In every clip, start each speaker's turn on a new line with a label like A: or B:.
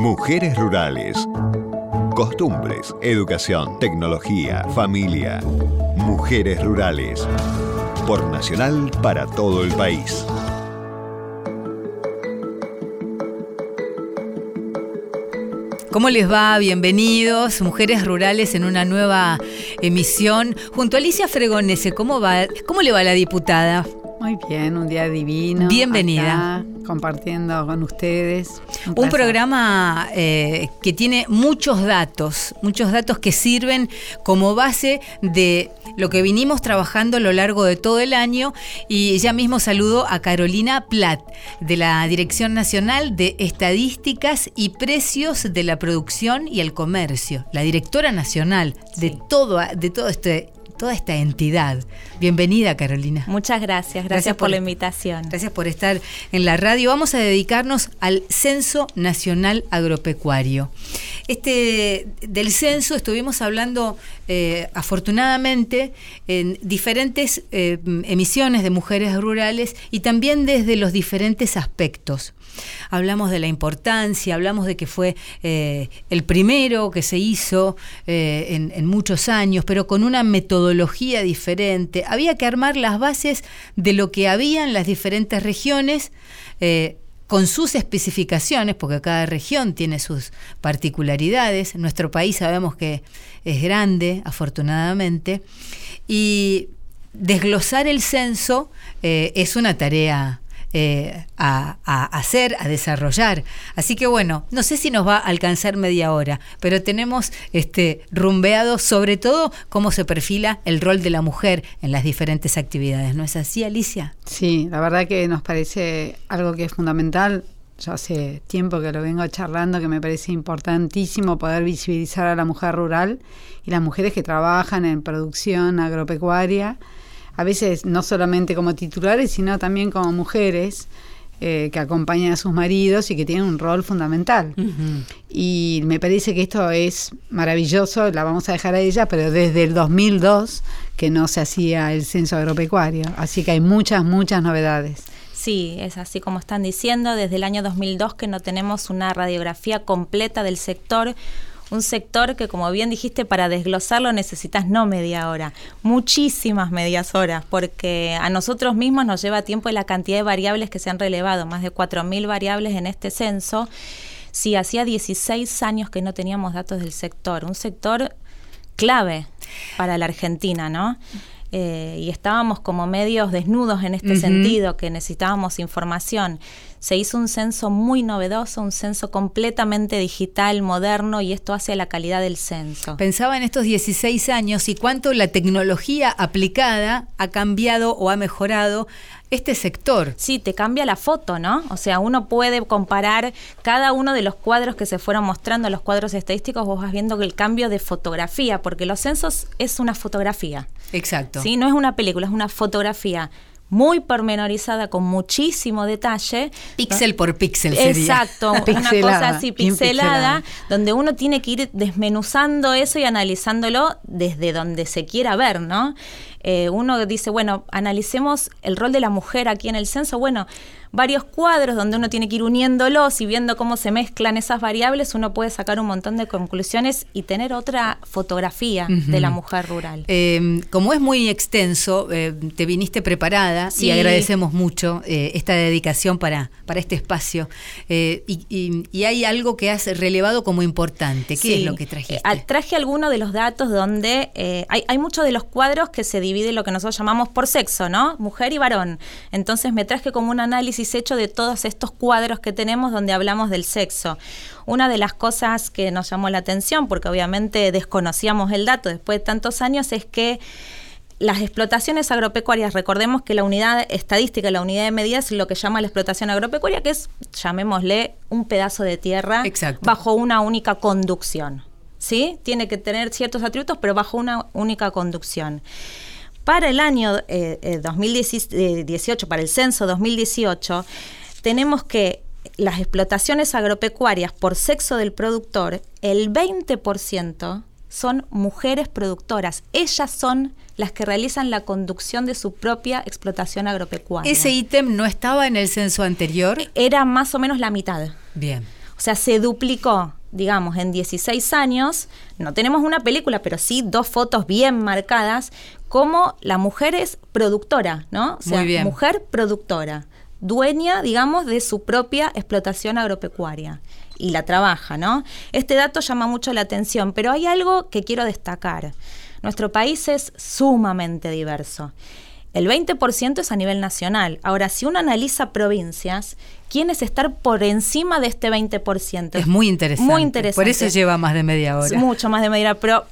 A: Mujeres rurales. Costumbres, educación, tecnología, familia. Mujeres rurales. Por Nacional para todo el país.
B: ¿Cómo les va? Bienvenidos, Mujeres Rurales, en una nueva emisión. Junto a Alicia Fregonese, ¿cómo, va, ¿cómo le va la diputada?
C: Muy bien, un día divino.
B: Bienvenida.
C: acá, compartiendo con ustedes.
B: Un programa eh, que tiene muchos datos, muchos datos que sirven como base de lo que vinimos trabajando a lo largo de todo el año. Y ya mismo saludo a Carolina Platt de la Dirección Nacional de Estadísticas y Precios de la Producción y el Comercio, la directora nacional de todo de todo este toda esta entidad. Bienvenida, Carolina.
D: Muchas gracias, gracias, por, la invitación.
B: Gracias por estar en la radio. Vamos a dedicarnos al Censo Nacional Agropecuario. Este, del censo estuvimos hablando eh, afortunadamente en diferentes eh, emisiones de mujeres rurales y también desde los diferentes aspectos. Hablamos de la importancia, hablamos de que fue eh, el primero que se hizo eh, en, muchos años, pero con una metodología diferente. Había que armar las bases de lo que había en las diferentes regiones. Eh, con sus especificaciones, porque cada región tiene sus particularidades. Nuestro país sabemos que es grande, afortunadamente, y desglosar el censo es una tarea eh, a, a, hacer, a desarrollar. Así que bueno, no sé si nos va a alcanzar media hora, pero tenemos este rumbeado sobre todo cómo se perfila el rol de la mujer en las diferentes actividades. ¿No es así, Alicia?
C: Sí, la verdad que nos parece algo que es fundamental. Yo hace tiempo que lo vengo charlando, que me parece importantísimo poder visibilizar a la mujer rural y las mujeres que trabajan en producción agropecuaria a veces no solamente como titulares, sino también como mujeres eh, que acompañan a sus maridos y que tienen un rol fundamental. Uh -huh. Y me parece que esto es maravilloso, la vamos a dejar a ella, pero desde el 2002 que no se hacía el censo agropecuario, así que hay muchas, muchas novedades.
D: Sí, es así como están diciendo, desde el año 2002 que no tenemos una radiografía completa del sector, un sector que, como bien dijiste, para desglosarlo necesitas no media hora, muchísimas medias horas, porque a nosotros mismos nos lleva tiempo y la cantidad de variables que se han relevado, más de 4.000 variables en este censo. Sí, hacía 16 años que no teníamos datos del sector, un sector clave para la Argentina, ¿no? Eh, y estábamos como medios desnudos en este uh -huh. sentido, que necesitábamos información. Se hizo un censo muy novedoso, un censo completamente digital, moderno, y esto hace la calidad del censo.
B: Pensaba en estos 16 años y cuánto la tecnología aplicada ha cambiado o ha mejorado este sector.
D: Sí, te cambia la foto, ¿no? O sea, uno puede comparar cada uno de los cuadros que se fueron mostrando, los cuadros estadísticos, vos vas viendo que el cambio de fotografía, porque los censos es una fotografía.
B: Exacto.
D: Sí, no es una película, es una fotografía muy pormenorizada, con muchísimo detalle.
B: Píxel por píxel sería.
D: Exacto, una cosa así pixelada, donde uno tiene que ir desmenuzando eso y analizándolo desde donde se quiera ver, ¿no? Eh, uno dice, bueno, analicemos el rol de la mujer aquí en el censo. Bueno, varios cuadros donde uno tiene que ir uniéndolos y viendo cómo se mezclan esas variables, uno puede sacar un montón de conclusiones y tener otra fotografía uh -huh. de la mujer rural.
B: Eh, como es muy extenso, eh, te viniste preparada sí. y agradecemos mucho eh, esta dedicación para, para este espacio. Y, y, y, hay algo que has relevado como importante. ¿Qué sí. es lo que trajiste?
D: traje algunos de los datos donde hay, hay muchos de los cuadros que se divide lo que nosotros llamamos por sexo, ¿no? Mujer y varón. Entonces me traje como un análisis hecho de todos estos cuadros que tenemos donde hablamos del sexo. Una de las cosas que nos llamó la atención, porque obviamente desconocíamos el dato después de tantos años, es que las explotaciones agropecuarias, recordemos que la unidad estadística, la unidad de medida es lo que llama la explotación agropecuaria, que es, llamémosle, un pedazo de tierra
B: Exacto.
D: bajo una única conducción. ¿Sí? Tiene que tener ciertos atributos, pero bajo una única conducción. Para el año eh, 2018, para el censo 2018, tenemos que las explotaciones agropecuarias por sexo del productor, el 20% son mujeres productoras. Ellas son las que realizan la conducción de su propia explotación agropecuaria.
B: ¿Ese ítem no estaba en el censo anterior?
D: Era más o menos la mitad.
B: Bien.
D: O O sea, se duplicó, digamos, en 16 años. No tenemos una película, pero sí dos fotos bien marcadas, como la mujer es productora, ¿no? O sea, mujer productora, dueña, digamos, de su propia explotación agropecuaria y la trabaja, ¿no? Este dato llama mucho la atención, pero hay algo que quiero destacar. Nuestro país es sumamente diverso. El 20% es a nivel nacional. Ahora, si uno analiza provincias, ¿quién es estar por encima de este 20%?
B: Es muy interesante. Muy interesante. Por eso lleva más de media hora.
D: mucho más de media hora, pero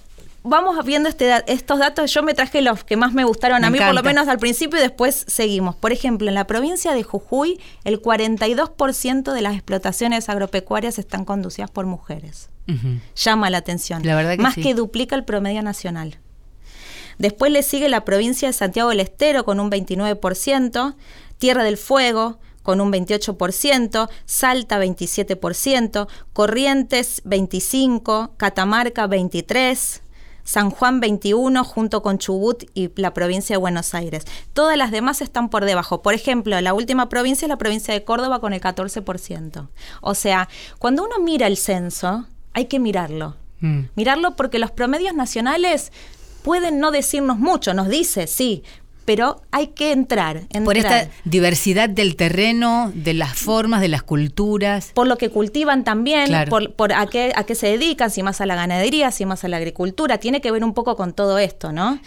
D: vamos viendo este, estos datos. Yo me traje los que más me gustaron a mí, por lo menos al principio, y después seguimos. Por ejemplo, en la provincia de Jujuy, el 42% de las explotaciones agropecuarias están conducidas por mujeres. Llama la atención. La verdad más que duplica el promedio nacional. Después le sigue la provincia de Santiago del Estero con un 29%, Tierra del Fuego con un 28%, Salta 27%, Corrientes 25%, Catamarca 23%, San Juan 21 junto con Chubut y la provincia de Buenos Aires. Todas las demás están por debajo. Por ejemplo, la última provincia es la provincia de Córdoba con el 14%. O sea, cuando uno mira el censo, hay que mirarlo. Mm. Mirarlo porque los promedios nacionales pueden no decirnos mucho, nos dice, sí, pero hay que entrar,
B: Por esta diversidad del terreno, de las formas, de las culturas.
D: Por lo que cultivan también, por, a, qué, a qué se dedican, si más a la ganadería, si más a la agricultura. Tiene que ver un poco con todo esto, ¿no?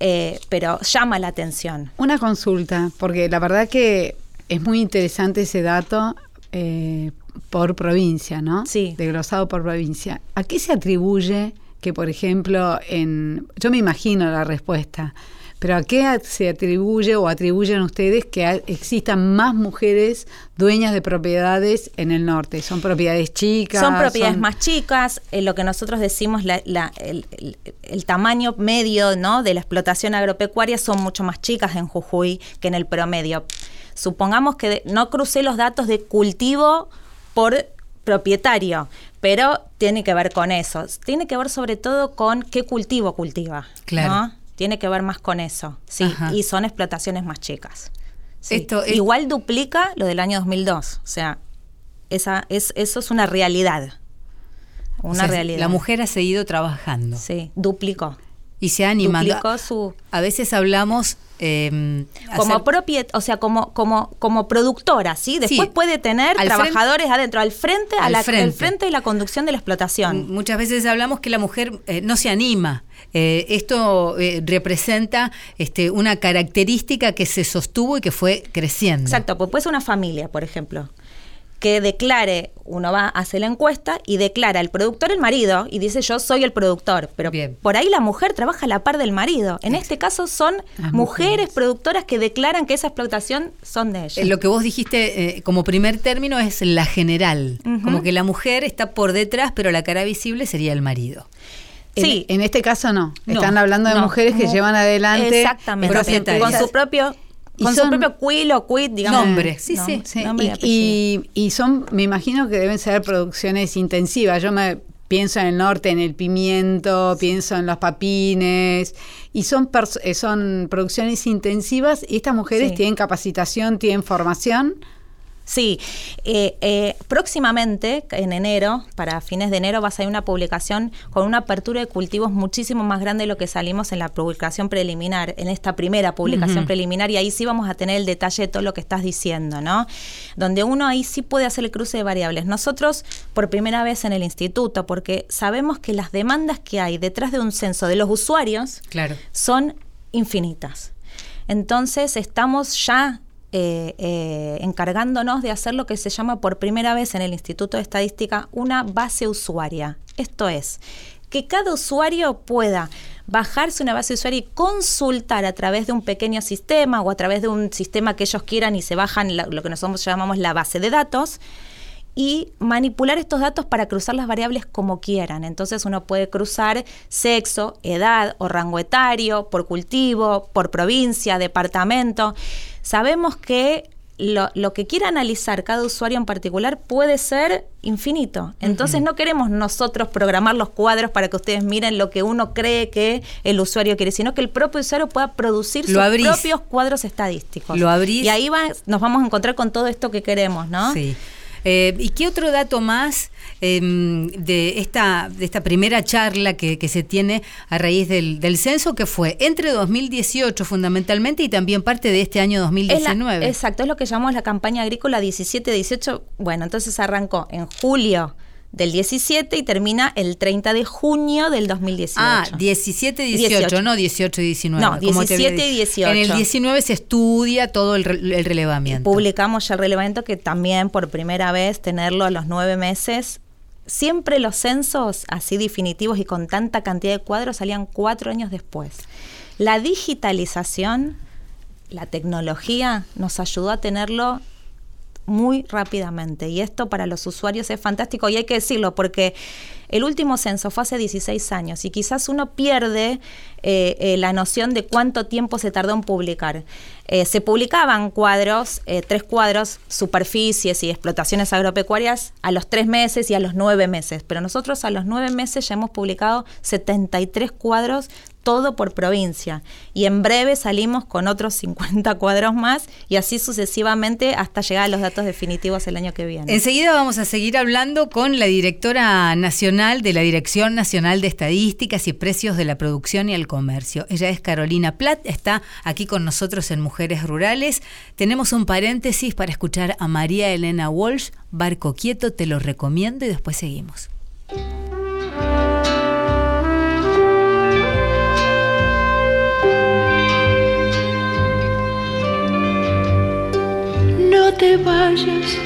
D: Eh, pero llama la atención.
C: Una consulta, porque la verdad que es muy interesante ese dato. Eh, por provincia, ¿no?
D: Sí.
C: Desglosado por provincia. ¿A qué se atribuye que, por ejemplo, en. Yo me imagino la respuesta, pero ¿a qué se atribuye o atribuyen ustedes que existan más mujeres dueñas de propiedades en el norte? ¿Son propiedades chicas?
D: Son propiedades más chicas, eh, lo que nosotros decimos, el, tamaño medio ¿no? de la explotación agropecuaria son mucho más chicas en Jujuy que en el promedio. Supongamos que no crucé los datos de cultivo por propietario, pero tiene que ver con eso. Tiene que ver sobre todo con qué cultivo cultiva. Claro. Tiene que ver más con eso. Sí, y son explotaciones más chicas. Esto Igual duplica lo del año 2002. O sea, esa, es, eso es una realidad.
B: Una realidad. La mujer ha seguido trabajando.
D: Sí, duplicó.
B: Y se ha animado. Duplicó su... A veces hablamos
D: eh, como hacer... o sea, como, como, como productora, ¿sí? Después puede tener trabajadores adentro, al frente, a la, frente. frente de la conducción de la explotación.
B: Muchas veces hablamos que la mujer eh, no se anima. Eh, esto eh, representa este, una característica que se sostuvo y que fue creciendo.
D: Exacto, pues puede ser una familia, por ejemplo que declare, uno va, hace la encuesta y declara el productor el marido y dice yo soy el productor, pero por ahí la mujer trabaja a la par del marido. En este caso son mujeres. productoras que declaran que esa explotación son de ellas.
B: Eh, lo que vos dijiste eh, como primer término es la general, como que la mujer está por detrás, pero la cara visible sería el marido.
C: Sí. En, este caso no. Están hablando de mujeres que llevan adelante
D: exactamente con su propio con su propio quill o quit, digamos.
B: Nombre, sí, sí.
C: y, y, son, me imagino que deben ser producciones intensivas. Yo me pienso en el norte, en el pimiento, pienso en los papines, y son, eh, son producciones intensivas y estas mujeres tienen capacitación, tienen formación.
D: Sí, eh, eh, próximamente, en enero, para fines de enero, va a salir una publicación con una apertura de cultivos muchísimo más grande de lo que salimos en la publicación preliminar, en esta primera publicación preliminar, y ahí sí vamos a tener el detalle de todo lo que estás diciendo, ¿no? Donde uno ahí sí puede hacer el cruce de variables. Nosotros, por primera vez en el instituto, porque sabemos que las demandas que hay detrás de un censo de los usuarios claro. son infinitas. Entonces estamos ya eh, eh, encargándonos de hacer lo que se llama por primera vez en el Instituto de Estadística una base usuaria. Esto es, que cada usuario pueda bajarse una base usuaria y consultar a través de un pequeño sistema o a través de un sistema que ellos quieran y se bajan lo que nosotros llamamos la base de datos y manipular estos datos para cruzar las variables como quieran. Entonces uno puede cruzar sexo, edad o rango etario, por cultivo, por provincia, departamento. Sabemos que lo, que quiera analizar cada usuario en particular puede ser infinito. Entonces no queremos nosotros programar los cuadros para que ustedes miren lo que uno cree que el usuario quiere, sino que el propio usuario pueda producir sus propios cuadros estadísticos.
B: Lo
D: Y ahí va, nos vamos a encontrar con todo esto que queremos, ¿no?
B: Sí. Eh, ¿Y qué otro dato más em, de, esta, de esta primera charla que, se tiene a raíz del, censo, que fue entre 2018 fundamentalmente y también parte de este año 2019?
D: exacto, es lo que llamamos la campaña agrícola 17-18. Bueno, entonces arrancó en julio del 17 y termina el 30 de junio del 2018.
B: Ah, 17 18, no 18 y 19.
D: No, 17 y 18.
B: En el 19 se estudia todo el, relevamiento.
D: publicamos ya el relevamiento que también por primera vez tenerlo a los nueve meses. Siempre los censos así definitivos y con tanta cantidad de cuadros salían cuatro años después. La digitalización, la tecnología nos ayudó a tenerlo muy rápidamente. Y esto para los usuarios es fantástico y hay que decirlo porque el último censo fue hace 16 años y quizás uno pierde eh, eh, la noción de cuánto tiempo se tardó en publicar. Eh, se publicaban cuadros, tres cuadros, superficies y explotaciones agropecuarias a los tres meses y a los nueve meses, pero nosotros a los nueve meses ya hemos publicado 73 cuadros todo por provincia. Y en breve salimos con otros 50 cuadros más y así sucesivamente hasta llegar a los datos definitivos el año que viene.
B: Enseguida vamos a seguir hablando con la directora nacional de la Dirección Nacional de Estadísticas y Precios de la Producción y el Comercio. Ella es Carolina Platt, está aquí con nosotros en Mujeres Rurales. Tenemos un paréntesis para escuchar a María Elena Walsh, Barco Quieto, te lo recomiendo y después seguimos.
E: no te vayas,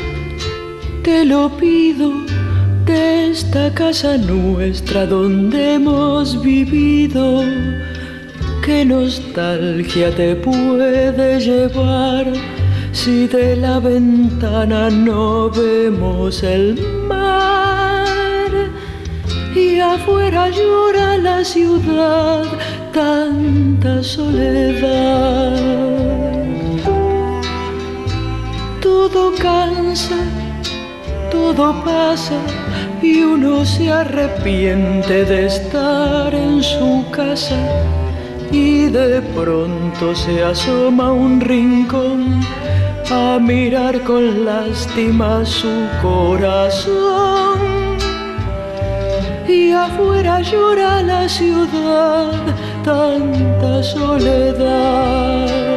E: te lo pido, de esta casa nuestra donde hemos vivido. ¿Qué nostalgia te puede llevar si de la ventana no vemos el mar? Y afuera llora la ciudad, tanta soledad todo cansa, todo pasa y uno se arrepiente de estar en su casa y de pronto se asoma un rincón a mirar con lástima su corazón. Y afuera llora la ciudad, tanta soledad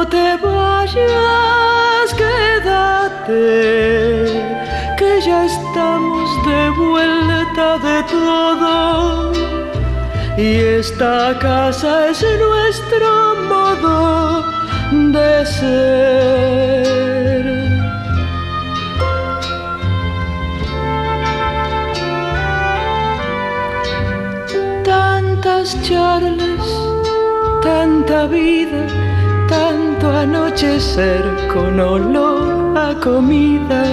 E: no te vayas, quédate, Y esta casa es nuestro modo de ser. Tantas charlas, tanta vida tanto anochecer con olor a comida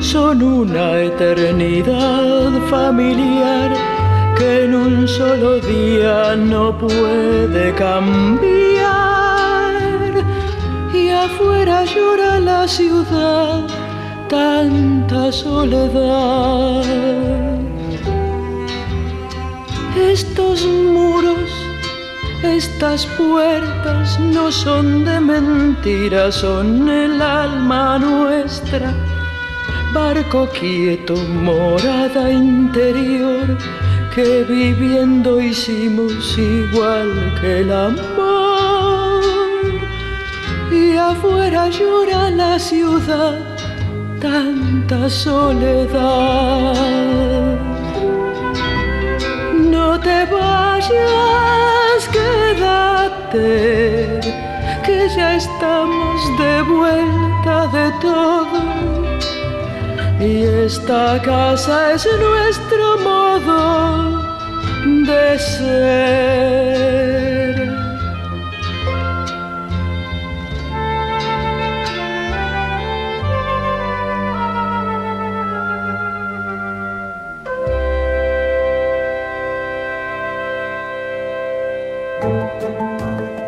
E: son una eternidad familiar que en un solo día no puede cambiar y afuera llora la ciudad tanta soledad estos muros estas puertas no son de mentira, son el alma nuestra. Barco quieto, morada interior, que viviendo hicimos igual que el amor. Y afuera llora la ciudad, tanta soledad. No te vayas quédate, que ya estamos de vuelta de todo. Y esta casa es nuestro modo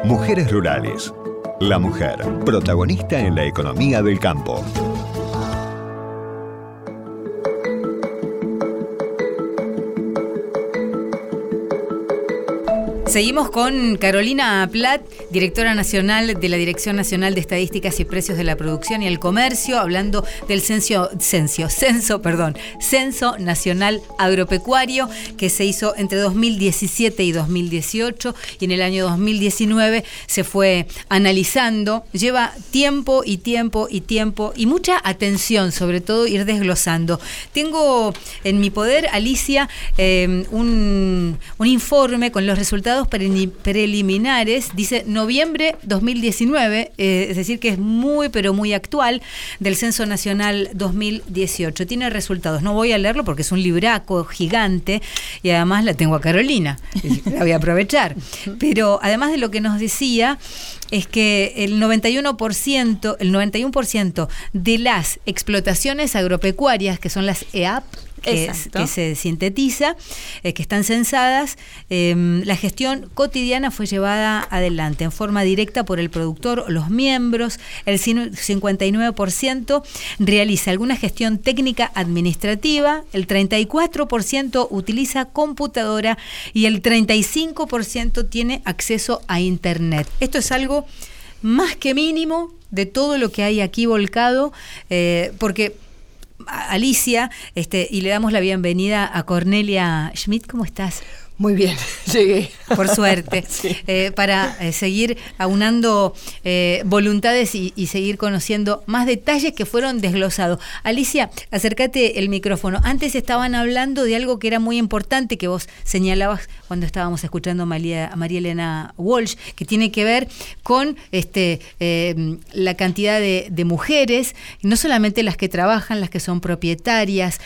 A: Mujeres Rurales. La mujer, protagonista en la economía del campo.
B: Seguimos con Carolina Platt, directora nacional de la Dirección Nacional de Estadísticas y Precios de la Producción y el Comercio, hablando del censo, censo, censo, perdón, Censo Nacional Agropecuario que se hizo entre 2017 y 2018 y en el año 2019 se fue analizando. Lleva tiempo y tiempo y tiempo y mucha atención, sobre todo ir desglosando. Tengo en mi poder, Alicia, eh, un, un informe con los resultados preliminares, dice noviembre 2019, eh, es decir, que es muy, pero muy actual, del Censo Nacional 2018. Tiene resultados, no voy a leerlo porque es un libraco gigante y además la tengo a Carolina, la voy a aprovechar. Pero además de lo que nos decía, es que el 91%, el 91% de las explotaciones agropecuarias, que son las EAP, que, se sintetiza, eh, que están censadas, em, la gestión cotidiana fue llevada adelante en forma directa por el productor o los miembros. El 59% realiza alguna gestión técnica administrativa, el 34% utiliza computadora y el 35% tiene acceso a Internet. Esto es algo más que mínimo de todo lo que hay aquí volcado, eh, porque Alicia, este, y le damos la bienvenida a Cornelia Schmidt. ¿Cómo estás?
F: Muy bien, llegué.
B: Por suerte, eh, para eh, seguir aunando eh, voluntades y, seguir conociendo más detalles que fueron desglosados. Alicia, acércate el micrófono. Antes estaban hablando de algo que era muy importante que vos señalabas cuando estábamos escuchando a María, Elena Walsh, que tiene que ver con este, la cantidad de, mujeres, no solamente las que trabajan, las que son propietarias,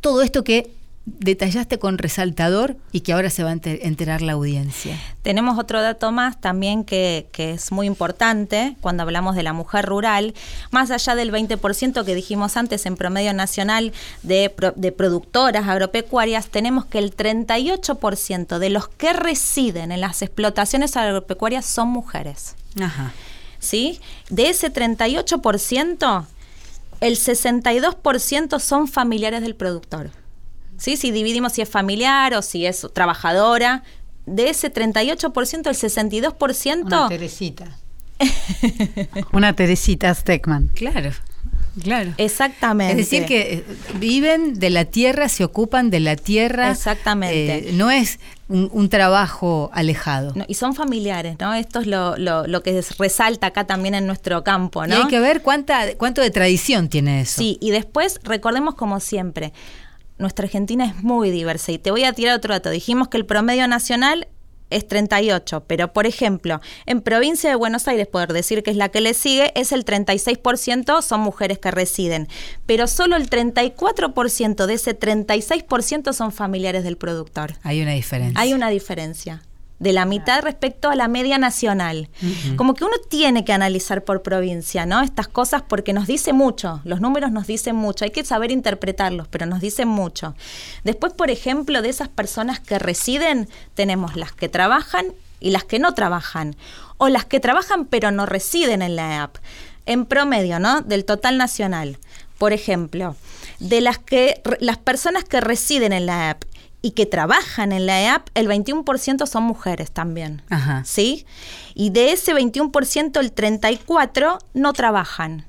B: todo esto que detallaste con resaltador y que ahora se va a enterar la audiencia.
D: Tenemos otro dato más también que, es muy importante cuando hablamos de la mujer rural, más allá del 20% que dijimos antes en promedio nacional de, de productoras agropecuarias, tenemos que el 38% de los que residen en las explotaciones agropecuarias son mujeres.
B: Ajá.
D: ¿Sí? De ese 38%, el 62% son familiares del productor. ¿Sí? Si dividimos si es familiar o si es trabajadora, de ese 38%, el 62%...
C: Una Teresita. Una Teresita Steckman.
B: Claro. Claro.
D: Exactamente.
B: Es decir, que eh, viven de la tierra, se ocupan de la tierra.
D: Exactamente.
B: Eh, no es un, trabajo alejado.
D: y son familiares, ¿no? Esto es lo, lo, que resalta acá también en nuestro campo, ¿no?
B: Y hay que ver cuánta, cuánto de tradición tiene eso.
D: Sí, y después recordemos como siempre, nuestra Argentina es muy diversa. Y te voy a tirar otro dato. Dijimos que el promedio nacional es 38, pero por ejemplo, en provincia de Buenos Aires, poder decir que es la que le sigue, es el 36% son mujeres que residen, pero solo el 34% de ese 36% son familiares del productor.
B: Hay una diferencia.
D: Hay una diferencia de la mitad respecto a la media nacional. Como que uno tiene que analizar por provincia, ¿no? Estas cosas porque nos dice mucho, los números nos dicen mucho, hay que saber interpretarlos, pero nos dicen mucho. Después, por ejemplo, de esas personas que residen, tenemos las que trabajan y las que no trabajan, o las que trabajan pero no residen en la EAP. En promedio, ¿no? Del total nacional. Por ejemplo, de las que las personas que residen en la EAP y que trabajan en la EAP, el 21% son mujeres también. ¿Sí? Y de ese 21%, el 34% no trabajan.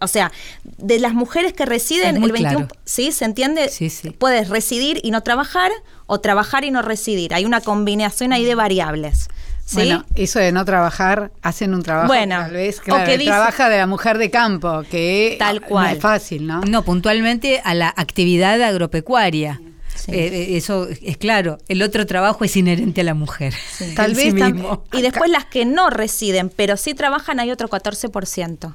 D: O sea, de las mujeres que residen, el 21%, ¿sí? ¿Se entiende?
B: Sí, sí.
D: Puedes residir y no trabajar o trabajar y no residir. Hay una combinación ahí de variables. ¿Sí?
C: Bueno, eso de no trabajar, hacen un trabajo bueno, tal vez, claro, que trabaja de la mujer de campo, que
D: tal cual.
C: no es fácil, ¿no?
B: No, puntualmente a la actividad agropecuaria. Eh, eh, eso es claro. El otro trabajo es inherente a la mujer.
D: Tal vez mismo. Y después las que no residen, pero sí trabajan, hay otro 14%.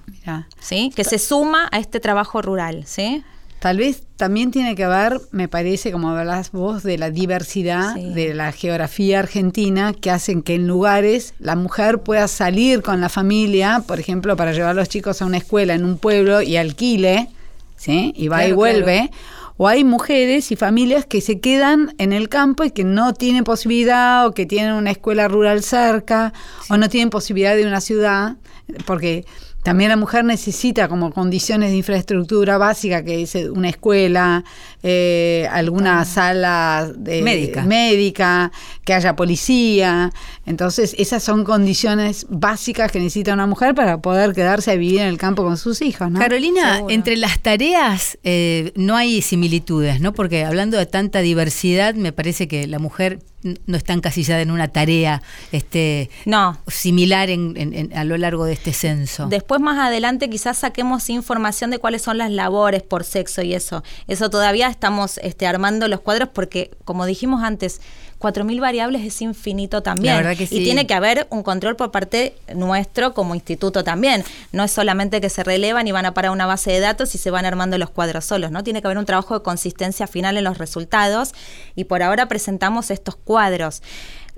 D: ¿Sí? Que se suma a este trabajo rural. ¿Sí?
C: Tal vez también tiene que ver, me parece, como hablas vos, de la diversidad de la geografía argentina que hacen que en lugares la mujer pueda salir con la familia, por ejemplo, para llevar a los chicos a una escuela en un pueblo y alquile, ¿sí? Y va y vuelve o hay mujeres y familias que se quedan en el campo y que no tienen posibilidad o que tienen una escuela rural cerca o no tienen posibilidad de una ciudad, porque también la mujer necesita como condiciones de infraestructura básica, que es una escuela, eh, alguna sala de,
B: Médica.
C: médica, que haya policía. Entonces, esas son condiciones básicas que necesita una mujer para poder quedarse a vivir en el campo con sus hijos, ¿no?
B: Carolina,
D: Seguro.
B: entre las tareas eh, no hay similitudes, ¿no? Porque hablando de tanta diversidad, me parece que la mujer no está encasillada en una tarea este,
D: No.
B: similar en- en- en- a lo largo de este censo.
D: Después más adelante quizás saquemos información de cuáles son las labores por sexo y eso. Eso todavía estamos este, armando los cuadros porque, como dijimos antes, 4.000 variables es infinito también.
B: La verdad que sí.
D: Y tiene que haber un control por parte nuestro como instituto también. No es solamente que se relevan y van a parar una base de datos y se van armando los cuadros solos, ¿no? Tiene que haber un trabajo de consistencia final en los resultados y por ahora presentamos estos cuadros.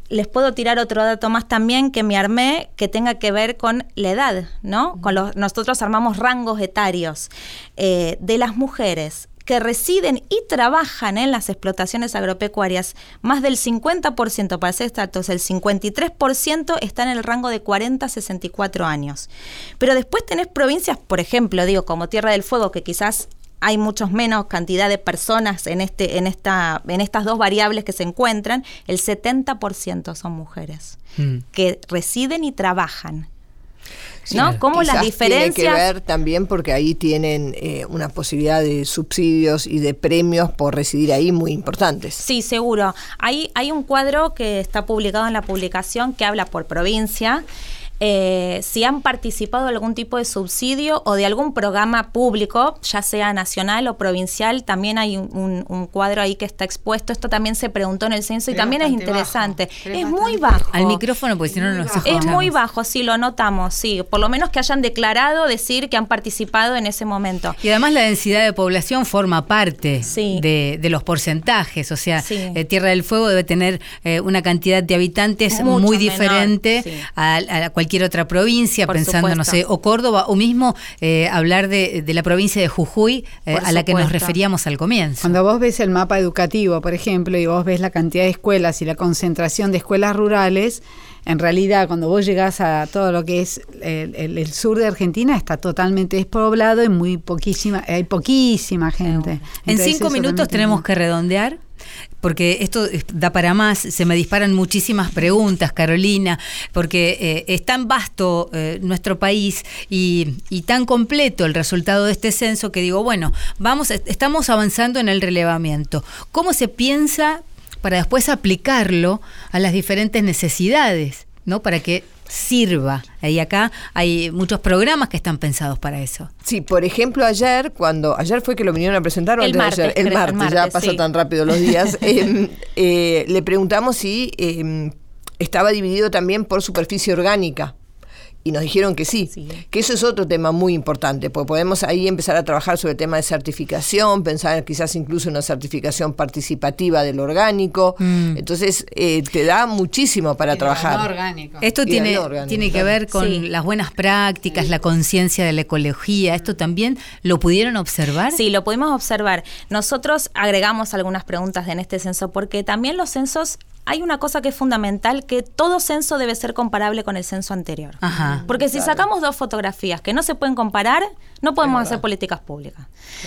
D: Les puedo tirar otro dato más también que me armé que tenga que ver con la edad, ¿no? Con los, nosotros armamos rangos etarios eh, de las mujeres que residen y trabajan en las explotaciones agropecuarias, más del 50%, para ser exactos, el 53% está en el rango de 40 a 64 años. Pero después tenés provincias, por ejemplo, digo, como Tierra del Fuego, que quizás hay muchos menos cantidad de personas en este en esta en estas dos variables que se encuentran, el 70% son mujeres
B: Mm.
D: que residen y trabajan.
F: Sí,
D: ¿No? Cómo las diferencias
F: Tiene que ver también porque ahí tienen eh, una posibilidad de subsidios y de premios por residir ahí muy importantes.
D: Sí, seguro. Hay, hay un cuadro que está publicado en la publicación que habla por provincia. Eh, si han participado de algún tipo de subsidio o de algún programa público, ya sea nacional o provincial, también hay un, un- un cuadro ahí que está expuesto. Esto también se preguntó en el censo y
C: Pero es
D: también es interesante.
C: bajo,
D: Es
C: es
D: muy bajo.
B: Al micrófono, porque si no, no nos
D: Es
B: escuchamos.
D: muy bajo, sí, lo notamos, sí. Por lo menos que hayan declarado decir que han participado en ese momento.
B: Y además la densidad de población forma parte
D: Sí.
B: de, de los porcentajes. O sea,
D: Sí.
B: eh, Tierra del Fuego debe tener eh, una cantidad de habitantes
D: Mucho
B: muy
D: menor,
B: diferente
D: sí.
B: a, a cualquier otra provincia,
D: Por
B: pensando, no sé, o Córdoba, o mismo eh, hablar de, de la provincia de Jujuy, eh, a la que nos referíamos al comienzo.
C: Cuando vos ves el mapa educativo, por ejemplo, y vos ves la cantidad de escuelas y la concentración de escuelas rurales, en realidad cuando vos llegás a todo lo que es el, el- el sur de Argentina está totalmente despoblado y muy poquísima, hay poquísima gente.
B: En cinco minutos tenemos que redondear. Porque esto da para más, se me disparan muchísimas preguntas, Carolina, porque eh, es tan vasto eh, nuestro país y, y tan completo el resultado de este censo que digo, bueno, vamos, est- estamos avanzando en el relevamiento. ¿Cómo se piensa para después aplicarlo a las diferentes necesidades, ¿no? Para que sirva. Y acá hay muchos programas que están pensados para eso.
F: Sí, por ejemplo, ayer, cuando ayer fue que lo vinieron a presentar, o
D: El
F: antes de
D: martes,
F: ayer? el
D: creo, el
F: martes, ya
D: martes,
F: pasa
D: sí.
F: tan rápido los días, eh, eh, le preguntamos si eh, estaba dividido también por superficie orgánica. Y nos dijeron que sí,
D: Sí.
F: que eso es otro tema muy importante, porque podemos ahí empezar a trabajar sobre el tema de certificación, pensar quizás incluso en una certificación participativa del orgánico.
B: Mm.
F: Entonces, eh, te da muchísimo para
C: Y
F: trabajar.
C: no orgánico.
B: Esto
F: Y
B: tiene,
F: órgano,
B: tiene que ver con
D: Sí.
B: las buenas prácticas, la conciencia de la ecología. ¿Esto también lo pudieron observar?
D: Sí, lo pudimos observar. Nosotros agregamos algunas preguntas en este censo porque también los censos hay una cosa que es fundamental, que todo censo debe ser comparable con el censo anterior.
B: Ajá.
D: Porque si sacamos dos fotografías que no se pueden comparar, no podemos hacer políticas públicas.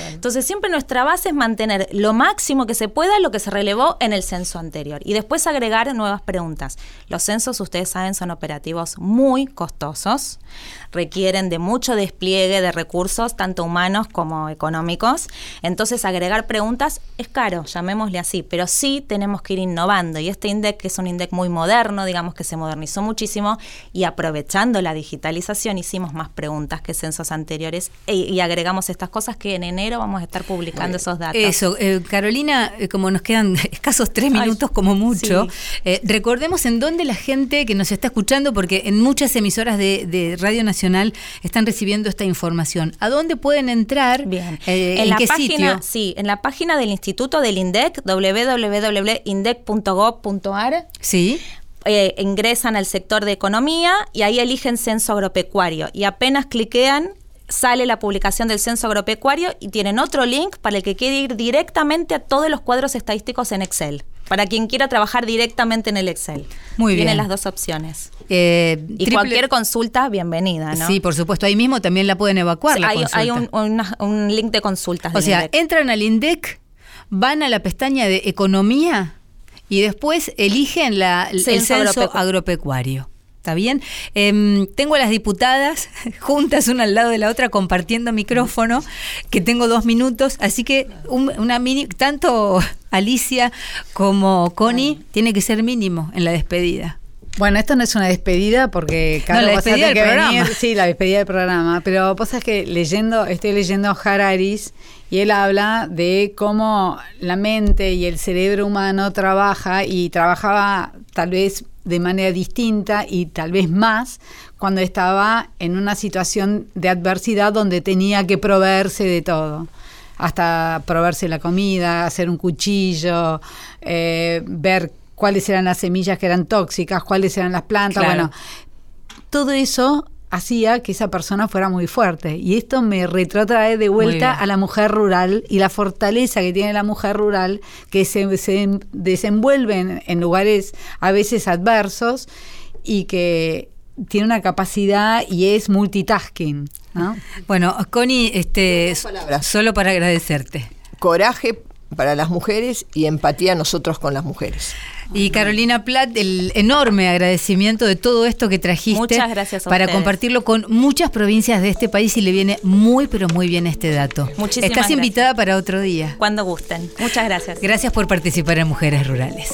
D: Entonces siempre nuestra base es mantener lo máximo que se pueda lo que se relevó en el censo anterior y después agregar nuevas preguntas. Los censos, ustedes saben, son operativos muy costosos, requieren de mucho despliegue de recursos, tanto humanos como económicos. Entonces agregar preguntas es caro, llamémosle así, pero sí tenemos que ir innovando y este INDEC, que es un INDEC muy moderno, digamos que se modernizó muchísimo y aprovechando la digitalización hicimos más preguntas que censos anteriores e- y agregamos estas cosas que en enero vamos a estar publicando esos datos.
B: Eso, eh, Carolina, eh, como nos quedan escasos tres
D: Ay,
B: minutos como mucho,
D: sí.
B: eh, recordemos en dónde la gente que nos está escuchando, porque en muchas emisoras de, de Radio Nacional están recibiendo esta información. ¿A dónde pueden entrar?
D: Bien.
B: Eh,
D: en
B: ¿En
D: la
B: qué
D: página,
B: sitio?
D: sí, en la página del Instituto del INDEC, www.indec.gov.ar,
B: Sí.
D: eh, ingresan al sector de economía y ahí eligen censo agropecuario y apenas cliquean sale la publicación del censo agropecuario y tienen otro link para el que quiere ir directamente a todos los cuadros estadísticos en Excel. para quien quiera trabajar directamente en el Excel.
B: Muy bien.
D: las dos opciones.
B: Eh,
D: Y
B: triple-
D: cualquier consulta, bienvenida, ¿no?
B: Sí, por supuesto. Ahí mismo también la pueden evacuar. la
D: hay, hay un, una- un link de consultas.
B: O sea,
D: INDEC.
B: entran al INDEC, van a la pestaña de economía y después eligen la, el
D: Censo
B: censo
D: agropecu-
B: agropecuario. ¿Está bien? Em, tengo a las diputadas juntas una al lado de la otra compartiendo micrófono, que tengo dos minutos, así que un- una mini, tanto Alicia como Connie tiene que ser mínimo en la despedida.
C: Bueno, esto no es una despedida porque
B: No, la despedida del
C: que
B: programa.
C: sí, la despedida del programa. Pero vos sabés que leyendo, estoy leyendo Hararis y él habla de cómo la mente y el cerebro humano trabaja y trabajaba tal vez de manera distinta y tal vez más cuando estaba en una situación de adversidad donde tenía que proveerse de todo hasta proveerse la comida, hacer un cuchillo, eh, ver cuáles eran las semillas que eran tóxicas, cuáles eran las plantas,
B: Claro.
C: bueno, todo eso hacía que esa persona fuera muy fuerte. Y esto me retrotrae de vuelta a la mujer rural y la fortaleza que tiene la mujer rural, que se, se desenvuelve en, en lugares a veces adversos y que tiene una capacidad y es multitasking. ¿no?
B: Bueno, Connie, este, solo para agradecerte.
F: Coraje para las mujeres y empatía nosotros con las mujeres.
B: Y Carolina Platt, el enorme agradecimiento de todo esto que trajiste
D: Muchas gracias a
B: para
D: ustedes.
B: compartirlo con muchas provincias de este país y le viene muy pero muy bien este dato.
D: Muchísimas
B: Estás
D: gracias.
B: invitada para otro día.
D: Cuando gusten. Muchas gracias.
B: Gracias por participar en Mujeres Rurales.